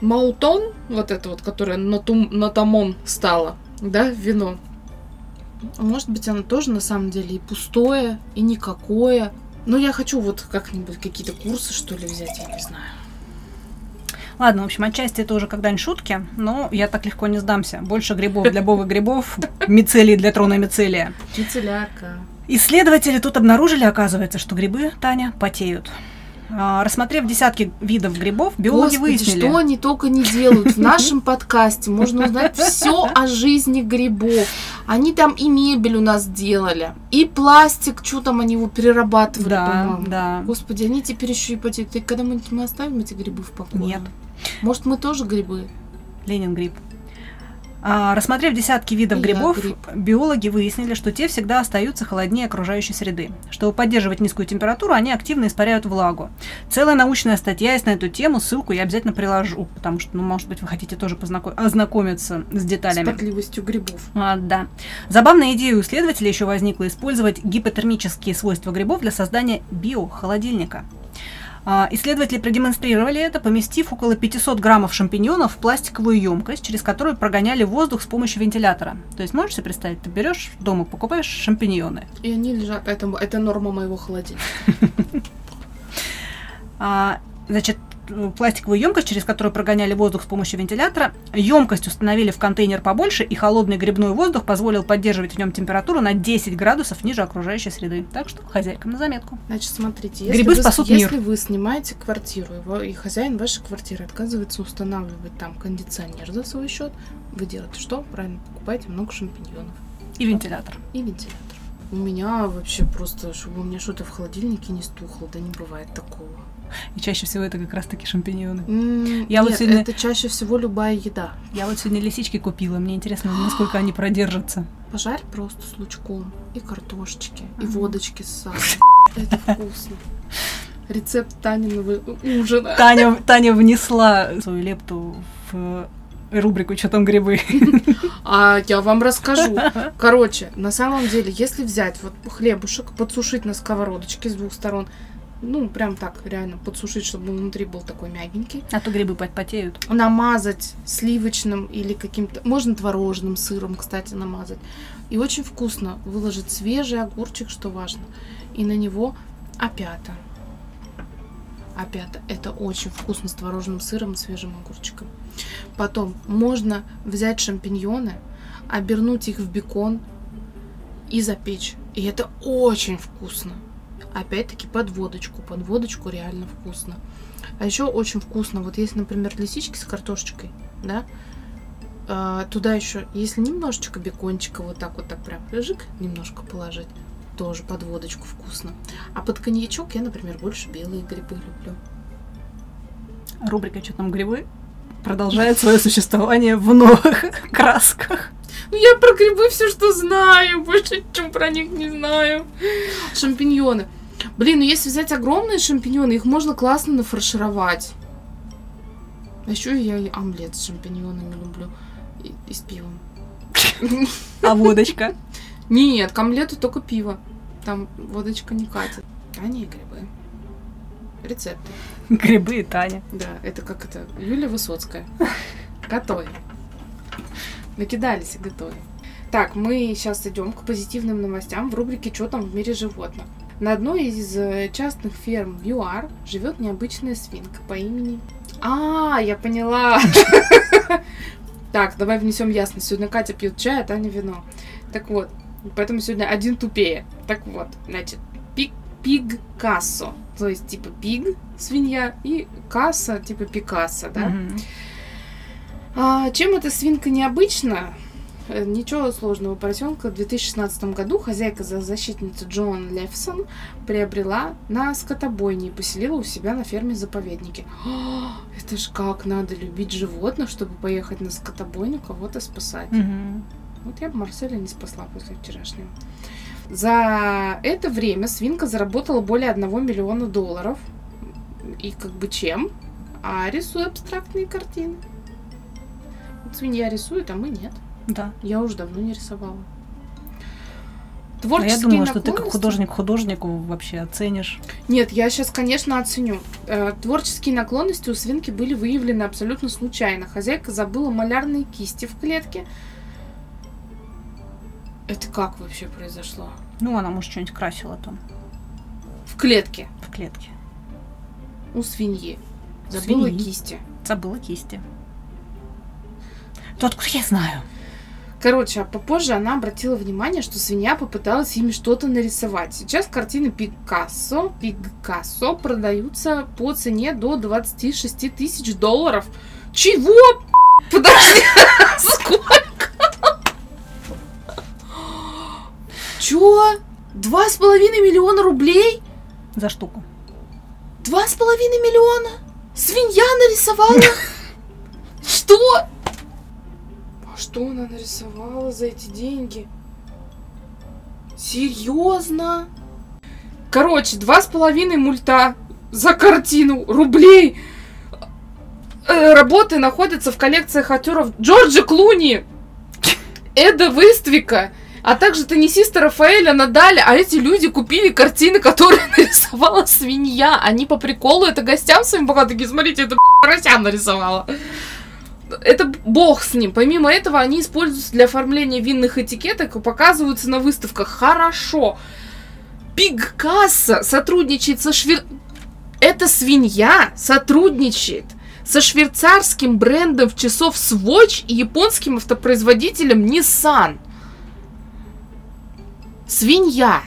Маутон, вот это вот, которое на, Тамон стало, да, вино, может быть, оно тоже на самом деле и пустое, и никакое. Но я хочу вот как-нибудь какие-то курсы, что ли, взять, я не знаю. Ладно, в общем, отчасти это уже когда-нибудь шутки, но я так легко не сдамся. Больше грибов для бовых грибов, мицелий для трона мицелия. Мицеллярка. Исследователи тут обнаружили, оказывается, что грибы, Таня, потеют. А, Рассмотрев десятки видов грибов, биологи Господи, выяснили... что они только не делают. В нашем подкасте можно узнать все о жизни грибов. Они там и мебель у нас делали, и пластик, что там они его перерабатывали, Да, по-моему. да. Господи, они теперь еще и потеют. Когда-нибудь мы оставим эти грибы в покое? Нет. Может, мы тоже грибы? Ленин гриб. А, рассмотрев десятки видов грибов, гриб. биологи выяснили, что те всегда остаются холоднее окружающей среды. Чтобы поддерживать низкую температуру, они активно испаряют влагу. Целая научная статья есть на эту тему, ссылку я обязательно приложу, потому что, ну, может быть, вы хотите тоже познако- ознакомиться с деталями. потливостью грибов. А, да. Забавная идея у исследователей еще возникла использовать гипотермические свойства грибов для создания биохолодильника. А, Исследователи продемонстрировали это, поместив около 500 граммов шампиньонов в пластиковую емкость, через которую прогоняли воздух с помощью вентилятора. То есть можешь себе представить, ты берешь дома, покупаешь шампиньоны, И они лежат. Это, это норма моего холодильника. А, значит, пластиковую емкость, через которую прогоняли воздух с помощью вентилятора. Емкость установили в контейнер побольше, и холодный грибной воздух позволил поддерживать в нем температуру на 10 градусов ниже окружающей среды. Так что хозяйкам на заметку. Значит, смотрите, если, Грибы вы, спасут мир. если вы снимаете квартиру, и ва- и хозяин вашей квартиры отказывается устанавливать там кондиционер за свой счет, вы делаете что? Правильно, покупаете много шампиньонов И вентилятор. и вентилятор. У меня вообще просто, чтобы у меня что-то в холодильнике не стухло, да не бывает такого. И чаще всего это как раз-таки шампиньоны. М, Я вот нет, сегодня- это чаще всего любая еда. Я вот сегодня лисички купила, мне интересно, насколько они продержатся. Пожарь просто с лучком и картошечки, и Ага. водочки с сахаром. Это вкусно. Рецепт Таниного ужина. Таня, Таня внесла свою лепту в рубрику «Что там грибы?». А я вам расскажу. Короче, на самом деле, если взять вот хлебушек, подсушить на сковородочке с двух сторон, ну, прям так, реально, подсушить, чтобы он внутри был такой мягенький. А то грибы потеют. Намазать сливочным или каким-то, можно творожным сыром, кстати, намазать. И очень вкусно выложить свежий огурчик, что важно. И на него опята. А пятое, это очень вкусно с творожным сыром и свежим огурчиком. Потом можно взять шампиньоны, обернуть их в бекон и запечь. И это очень вкусно. Опять-таки под водочку. Под водочку реально вкусно. А еще очень вкусно, вот если, например, лисички с картошечкой, да, а, туда еще, если немножечко бекончика вот так вот так прям жик немножко положить, тоже под водочку вкусно. А под коньячок я, например, больше белые грибы люблю. Рубрика «Что там грибы?» продолжает свое существование в новых красках. Ну, я про грибы все, что знаю, больше чем про них не знаю. Шампиньоны. Блин, ну если взять огромные шампиньоны, их можно классно нафаршировать. А еще я и омлет с шампиньонами люблю. И, и с пивом. А водочка? Нет, к омлету только пиво. Там водочка не катит. А не грибы. Рецепты. Грибы и Таня. Да, это как это? Юлия Высоцкая. Готовим. Накидались и готовим. Так, мы сейчас идем к позитивным новостям в рубрике «Что там в мире животных?». На одной из э, частных ферм в ЮАР живет необычная свинка по имени... А, я поняла! Так, давай внесем ясность. Сегодня Катя пьет чай, а Таня вино. Так вот, поэтому сегодня один тупее. Так вот, значит, пиг, пиг кассо. То есть, типа, пиг, свинья, и касса, типа, пикассо, да? Мгм. А, чем эта свинка необычна? Э, Ничего сложного. Поросенка в 2016 году хозяйка за защитница Джоан Левсон приобрела на скотобойне и поселила у себя на ферме-заповеднике. А, Это ж как надо любить животных, чтобы поехать на скотобойню кого-то спасать. Мгм. Вот я бы Марселя не спасла после вчерашнего. За это время свинка заработала более 1 миллиона долларов. И как бы чем? А рисуя абстрактные картины. Вот свинья рисует, а мы нет. Да. Я уже давно не рисовала. А я Творческие думала, что ты как художник художнику вообще оценишь. Нет, я сейчас, конечно, оценю. Э, Творческие наклонности у свинки были выявлены абсолютно случайно. Хозяйка забыла малярные кисти в клетке. Это как вообще произошло? Ну, она, может, что-нибудь красила там В клетке в клетке. у свиньи. Забыла свиньи? кисти. Забыла кисти. То откуда я знаю? Короче, а попозже она обратила внимание, что свинья попыталась ими что-то нарисовать. Сейчас картины Пикассо, Пикассо продаются по цене до 26 тысяч долларов. Чего? Подожди, сколько? Чё? Два с половиной миллиона рублей? За штуку. Два с половиной миллиона? Свинья нарисовала? Что? Что она нарисовала за эти деньги? Серьезно? Короче, два с половиной мульта за картину рублей. Э, Работы находятся в коллекциях актеров Джорджа Клуни, Эда Выствика, а также теннисиста Рафаэля Надаля. А эти люди купили картины, которые нарисовала свинья. Они по приколу это гостям своим пока такие, смотрите, это поросям нарисовала. Это бог с ним. Помимо этого, они используются для оформления винных этикеток и показываются на выставках. Хорошо. Пигкасса сотрудничает со швер... Эта свинья сотрудничает со швейцарским брендом часов Swatch и японским автопроизводителем Nissan. Свинья,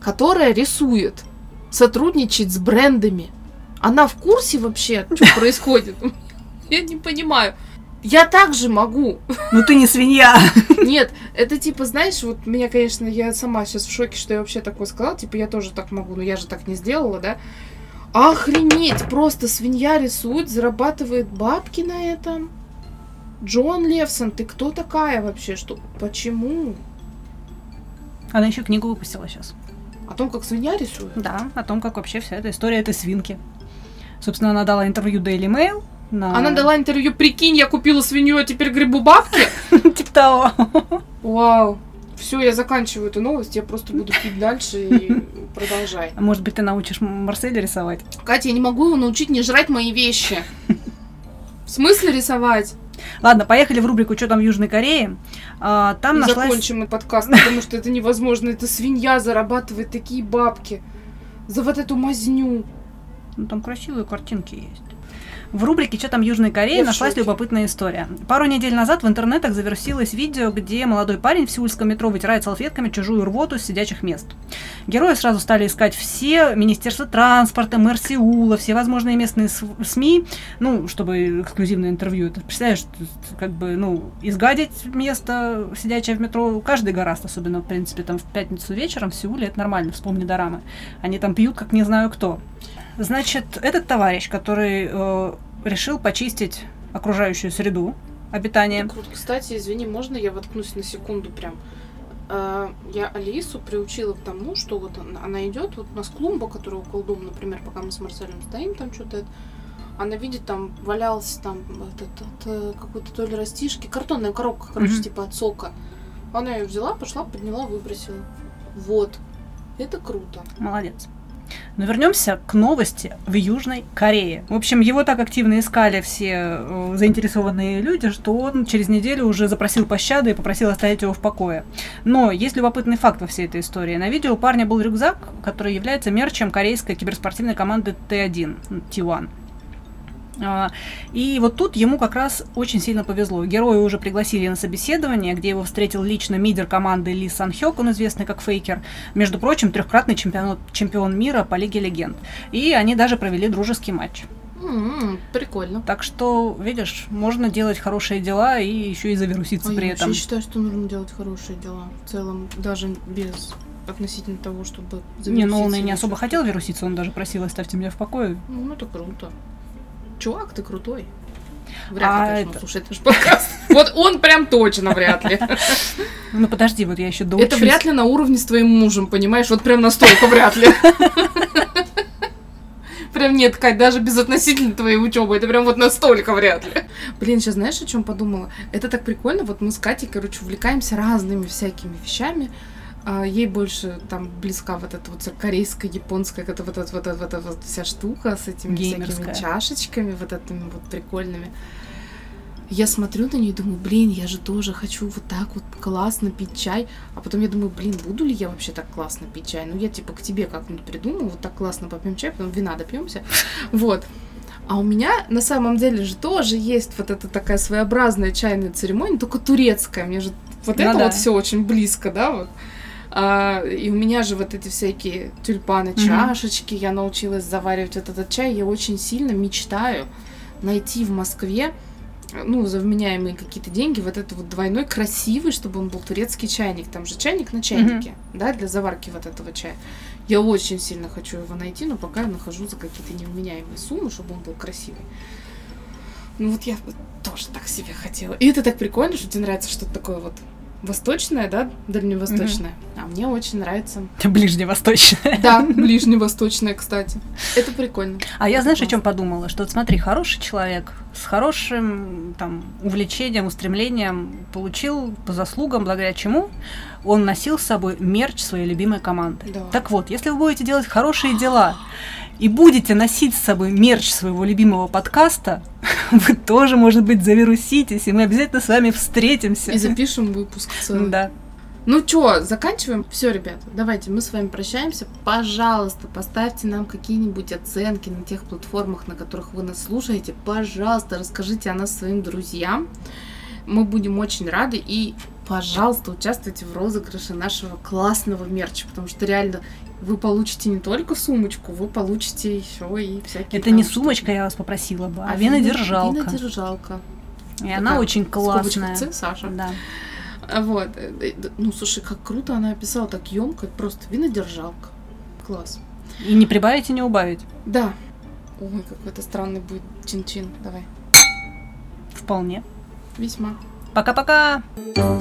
которая рисует, сотрудничает с брендами. Она в курсе вообще, что происходит? Я не понимаю. Я также могу. Ну ты не свинья. Нет, это типа, знаешь, вот меня, конечно, я сама сейчас в шоке, что я вообще такое сказала. Типа, я тоже так могу, но я же так не сделала, да? Охренеть! Просто свинья рисует, зарабатывает бабки на этом. Джон Левсон, ты кто такая вообще? Что? Почему? Она еще книгу выпустила сейчас. О том, как свинья рисует? Да, о том, как вообще вся эта история этой свинки. Собственно, она дала интервью Daily Mail. На... Она дала интервью, прикинь, я купила свинью, а теперь грибу бабки? Типа того. Вау. Все, я заканчиваю эту новость, я просто буду пить дальше и продолжай. А Может быть, ты научишь Марселя рисовать? Катя, я не могу его научить не жрать мои вещи. В смысле рисовать? Ладно, поехали в рубрику «Что там в Южной Корее?». А, там И нашлась... закончим этот подкаст, потому что это невозможно. Эта свинья зарабатывает такие бабки за вот эту мазню. Ну, там красивые картинки есть. В рубрике «Что там Южной Кореи» Я нашлась любопытная история. Пару недель назад в интернетах завершилось видео, где молодой парень в сеульском метро вытирает салфетками чужую рвоту с сидячих мест. Герои сразу стали искать все Министерство транспорта, мэр Сеула, все возможные местные СМИ, ну, чтобы эксклюзивное интервью. Ты представляешь, как бы, ну, изгадить место, сидячее в метро, каждый гораст, особенно, в принципе, там в пятницу вечером в Сеуле, это нормально, вспомни дорамы. Они там пьют, как не знаю кто. Значит, этот товарищ, который э, решил почистить окружающую среду обитания. Круто. Кстати, извини, можно я воткнусь на секунду прям? Э, Я Алису приучила к тому, что вот она- идет, вот у нас клумба, которая около дома, например, пока мы с Марселем стоим, там что-то она видит, там валялся там этот, этот, какой-то то ли растишки, картонная коробка, короче, Мгм. типа от сока. Она ее взяла, пошла, подняла, выбросила. Вот. Это круто. Молодец. Но вернемся к новости в Южной Корее. В общем, его так активно искали все э, заинтересованные люди, что он через неделю уже запросил пощады и попросил оставить его в покое. Но есть любопытный факт во всей этой истории. На видео у парня был рюкзак, который является мерчем корейской киберспортивной команды Т1, ну, T1. А, И вот тут ему как раз очень сильно повезло. Героя уже пригласили на собеседование, где его встретил лично мидер команды Ли Сан Хёк, он известный как Фейкер. Между прочим, трехкратный чемпион, чемпион мира по Лиге Легенд. И они даже провели дружеский матч. М, Прикольно. Так что, видишь, можно делать хорошие дела и еще и завируситься А при я этом. вообще считаю, что нужно делать хорошие дела. В целом, даже без относительно того, чтобы Не, ну он и завируситься не особо хотел вируситься, он даже просил оставьте меня в покое. Ну, это круто. Чувак, ты крутой. Вряд А ли, конечно, это- он слушает наш подкаст. Вот он прям точно вряд ли. Ну подожди, вот я еще доучусь. Это вряд ли на уровне с твоим мужем, понимаешь? Вот прям настолько вряд ли. Прям нет, Кать, даже без относительно твоей учебы, это прям вот настолько вряд ли. Блин, сейчас знаешь, о чем подумала? Это так прикольно, вот мы с Катей, короче, увлекаемся разными всякими вещами. А, ей больше там близка вот эта вот корейская, японская, это вот эта вот, вот эта вот вся штука с этими Геймерская. всякими чашечками, вот этими вот прикольными. Я смотрю на нее и думаю, блин, я же тоже хочу вот так вот классно пить чай. А потом я думаю, блин, буду ли я вообще так классно пить чай? Ну, я типа к тебе как-нибудь придумаю, вот так классно попьем чай, потом вина допьемся. Вот. А у меня на самом деле же тоже есть вот эта такая своеобразная чайная церемония, только турецкая. Мне же вот Ну это да. вот все очень близко, да, вот. А, и у меня же вот эти всякие тюльпаны, чашечки, я научилась заваривать вот этот чай. Я очень сильно мечтаю найти в Москве ну, за вменяемые какие-то деньги, вот это вот двойной красивый, чтобы он был турецкий чайник. Там же чайник на чайнике, да, для заварки вот этого чая. Я очень сильно хочу его найти, но пока я нахожу за какие-то невменяемые суммы, чтобы он был красивый. Ну вот я тоже так себе хотела. И это так прикольно, что тебе нравится что-то такое вот восточное, да, дальневосточное. А мне очень нравится. Ближневосточная. Да, ближневосточное, кстати. Это прикольно. А я, знаешь, о чем подумала? Что смотри, хороший человек с хорошим там увлечением, устремлением получил по заслугам, благодаря чему он носил с собой мерч своей любимой команды. Да. Так вот, если вы будете делать хорошие дела и будете носить с собой мерч своего любимого подкаста, вы тоже, может быть, завируситесь, и мы обязательно с вами встретимся. И запишем выпуск целый. Да. Ну чё, заканчиваем? Все, ребята, давайте мы с вами прощаемся. Пожалуйста, поставьте нам какие-нибудь оценки на тех платформах, на которых вы нас слушаете. Пожалуйста, расскажите о нас своим друзьям. Мы будем очень рады. И, пожалуйста, участвуйте в розыгрыше нашего классного мерча, потому что реально вы получите не только сумочку, вы получите еще и всякие. Это не сумочка, штуки. я вас попросила бы, а, А винодержалка. Винодержалка. И она Такая очень классная. «Ц», Саша. Да. А Вот. э, э, Ну, слушай, как круто она описала, так емко, просто винодержалка. Класс. И не прибавить и не убавить. Да. Ой, какой-то странный будет чин-чин. Давай. Вполне. Весьма. Пока-пока! Пока.